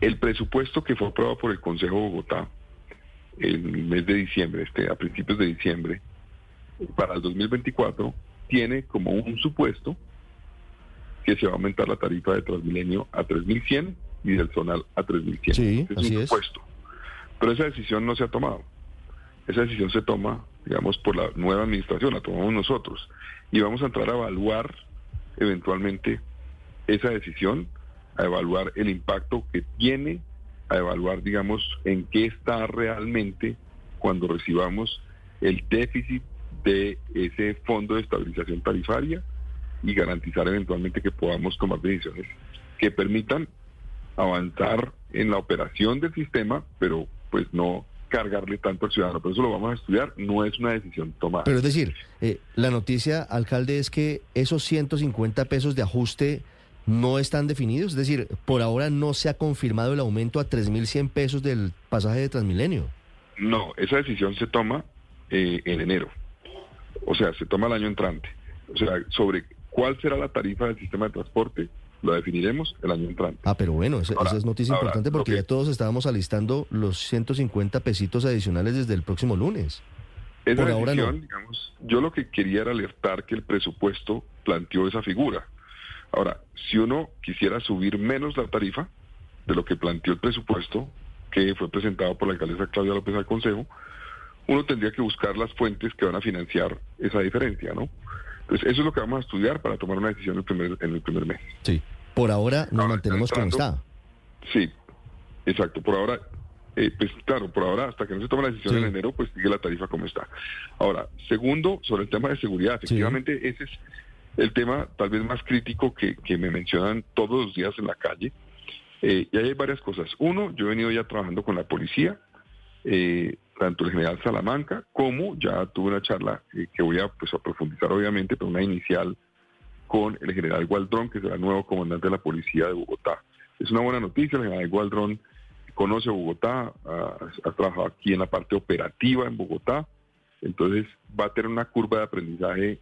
El presupuesto que fue aprobado por el Consejo de Bogotá en el mes de diciembre, este, a principios de diciembre, para el 2024, tiene como un supuesto que se va a aumentar la tarifa de Transmilenio a 3.100 y del zonal a 3.100. Sí, es así un es. supuesto. Pero esa decisión no se ha tomado. Esa decisión se toma, digamos, por la nueva administración, la tomamos nosotros. Y vamos a entrar a evaluar eventualmente esa decisión, a evaluar el impacto que tiene, a evaluar, digamos, en qué está realmente cuando recibamos el déficit de ese fondo de estabilización tarifaria y garantizar eventualmente que podamos tomar decisiones que permitan avanzar en la operación del sistema, pero pues no cargarle tanto al ciudadano. Por eso lo vamos a estudiar, no es una decisión tomada. Pero es decir, eh, la noticia, alcalde, es que esos 150 pesos de ajuste no están definidos. Es decir, por ahora no se ha confirmado el aumento a 3.100 pesos del pasaje de Transmilenio. No, esa decisión se toma eh, en enero. O sea, se toma el año entrante. O sea, sobre cuál será la tarifa del sistema de transporte, lo definiremos el año entrante. Ah, pero bueno, esa, Ahora- esa es noticia ahora, importante porque que- ya todos estábamos alistando los 150 pesitos adicionales desde el próximo lunes. Esa Por ahora no. digamos, yo lo que quería era alertar que el presupuesto planteó esa figura. Ahora, si uno quisiera subir menos la tarifa de lo que planteó el presupuesto, que fue presentado por la alcaldesa Claudia López al Consejo, uno tendría que buscar las fuentes que van a financiar esa diferencia, ¿no? Entonces, eso es lo que vamos a estudiar para tomar una decisión en el primer, en el primer mes. Sí. Por ahora nos Ahora, mantenemos como está. Sí, exacto. Por ahora, eh, pues claro, por ahora, hasta que no se tome la decisión Sí. en enero, pues sigue la tarifa como está. Ahora, segundo, sobre el tema de seguridad, efectivamente, ese es el tema tal vez más crítico que, que me mencionan todos los días en la calle. Eh, y ahí hay varias cosas. Uno, yo he venido ya trabajando con la policía, eh, tanto el general Salamanca como ya tuve una charla eh, que voy a, pues, a profundizar obviamente, pero una inicial con el general Gualdrón, que será el nuevo comandante de la policía de Bogotá. Es una buena noticia, el general Gualdrón conoce Bogotá, ha, ha trabajado aquí en la parte operativa en Bogotá, entonces va a tener una curva de aprendizaje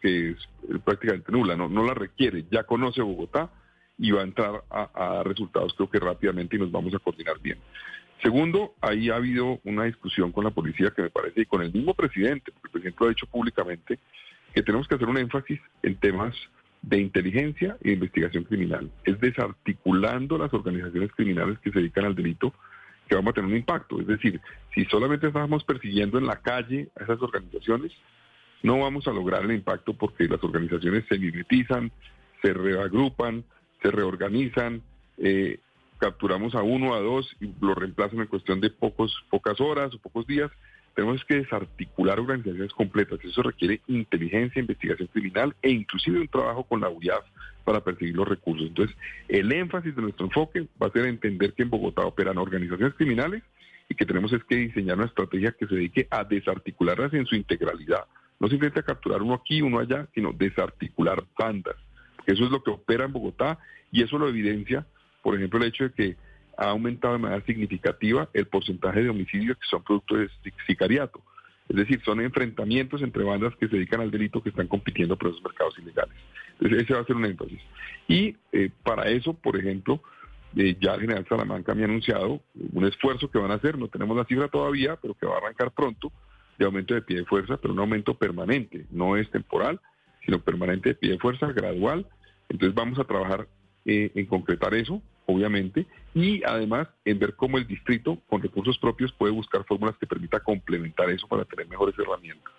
que es eh, prácticamente nula, no, no la requiere, ya conoce Bogotá y va a entrar a, dar resultados creo que rápidamente y nos vamos a coordinar bien. Segundo, ahí ha habido una discusión con la policía que me parece, y con el mismo presidente, porque el presidente lo ha dicho públicamente, que tenemos que hacer un énfasis en temas de inteligencia e investigación criminal. Es desarticulando las organizaciones criminales que se dedican al delito que vamos a tener un impacto. Es decir, si solamente estamos persiguiendo en la calle a esas organizaciones, no vamos a lograr el impacto porque las organizaciones se mimetizan, se reagrupan, se reorganizan, eh, capturamos a uno, a dos y lo reemplazan en cuestión de pocos, pocas horas o pocos días. Tenemos que desarticular organizaciones completas. Eso requiere inteligencia, investigación criminal e inclusive un trabajo con la UIAF para perseguir los recursos. Entonces, el énfasis de nuestro enfoque va a ser entender que en Bogotá operan organizaciones criminales y que tenemos es que diseñar una estrategia que se dedique a desarticularlas en su integralidad. No simplemente a capturar uno aquí, uno allá, sino desarticular bandas. Eso es lo que opera en Bogotá y eso lo evidencia, por ejemplo, el hecho de que ha aumentado de manera significativa el porcentaje de homicidios que son producto de sicariato. Es decir, son enfrentamientos entre bandas que se dedican al delito que están compitiendo por esos mercados ilegales. Ese va a ser un énfasis. Y eh, para eso, por ejemplo, eh, ya el general Salamanca me ha anunciado un esfuerzo que van a hacer, no tenemos la cifra todavía, pero que va a arrancar pronto, de aumento de pie de fuerza, pero un aumento permanente, no es temporal, sino permanente de pie de fuerza, gradual. Entonces vamos a trabajar eh, en concretar eso, obviamente, y además en ver cómo el distrito con recursos propios puede buscar fórmulas que permita complementar eso para tener mejores herramientas.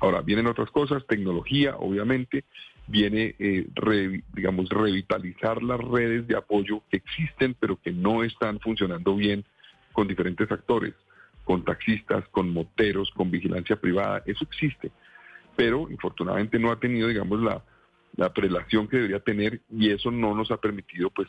Ahora, vienen otras cosas, tecnología, obviamente, viene, eh, digamos, revitalizar las redes de apoyo que existen, pero que no están funcionando bien con diferentes actores, con taxistas, con moteros, con vigilancia privada, eso existe, pero infortunadamente no ha tenido, digamos, la, la prelación que debería tener y eso no nos ha permitido, pues,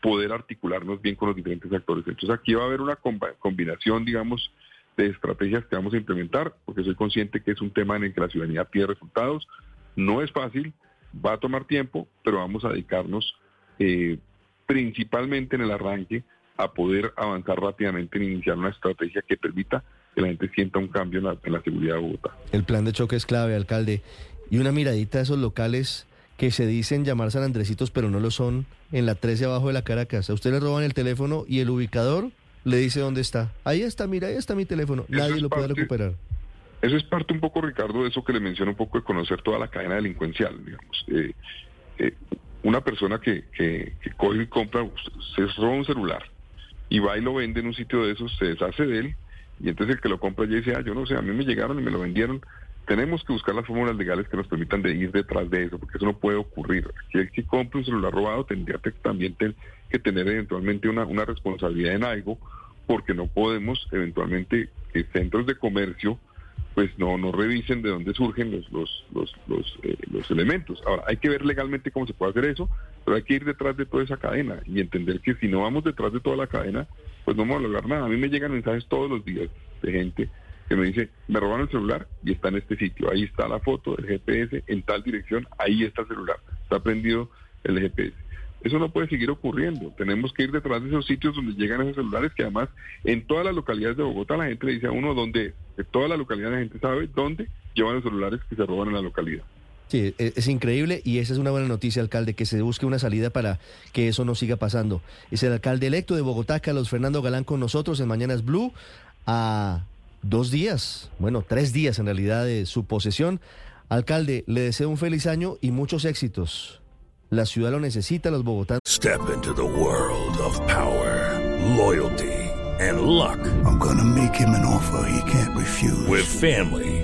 poder articularnos bien con los diferentes actores. Entonces aquí va a haber una combinación, digamos, de estrategias que vamos a implementar, porque soy consciente que es un tema en el que la ciudadanía pide resultados. No es fácil, va a tomar tiempo, pero vamos a dedicarnos eh, principalmente en el arranque a poder avanzar rápidamente en iniciar una estrategia que permita que la gente sienta un cambio en la, en la seguridad de Bogotá. El plan de choque es clave, alcalde. Y una miradita a esos locales que se dicen llamar San Andresitos, pero no lo son, en la 13 abajo de la Caracas. A usted le roban el teléfono y el ubicador le dice dónde está. Ahí está, mira, ahí está mi teléfono. Nadie lo puede recuperar. Eso es parte un poco, Ricardo, de eso que le menciono un poco de conocer toda la cadena delincuencial, digamos. Eh, eh, una persona que, que, coge y compra, se roba un celular y va y lo vende en un sitio de esos, se deshace de él y entonces el que lo compra ya dice, ah, yo no sé, a mí me llegaron y me lo vendieron. Tenemos que buscar las fórmulas legales que nos permitan de ir detrás de eso, porque eso no puede ocurrir. Si el que compra un celular robado tendría que también que tener eventualmente una, una responsabilidad en algo, porque no podemos eventualmente que centros de comercio pues no, no revisen de dónde surgen los, los, los, los, eh, los, elementos. Ahora, hay que ver legalmente cómo se puede hacer eso, pero hay que ir detrás de toda esa cadena y entender que si no vamos detrás de toda la cadena, pues no vamos a lograr nada. A mí me llegan mensajes todos los días de gente que me dice, me robaron el celular y está en este sitio, ahí está la foto del GPS, en tal dirección, ahí está el celular, está prendido el GPS. Eso no puede seguir ocurriendo. Tenemos que ir detrás de esos sitios donde llegan esos celulares, que además en todas las localidades de Bogotá la gente le dice a uno dónde, en toda la localidad la gente sabe dónde llevan los celulares que se roban en la localidad. Sí, e, es, increíble y esa es una buena noticia, alcalde, que se busque una salida para que eso no siga pasando. Es el alcalde electo de Bogotá, Carlos Fernando Galán, con nosotros en Mañanas Blue, a dos días, bueno, tres días en realidad de su posesión. Alcalde, le deseo un feliz año y muchos éxitos. La ciudad lo necesita, los bogotanos. Step into the world of power, loyalty and luck. I'm gonna make him an offer he can't refuse. With family,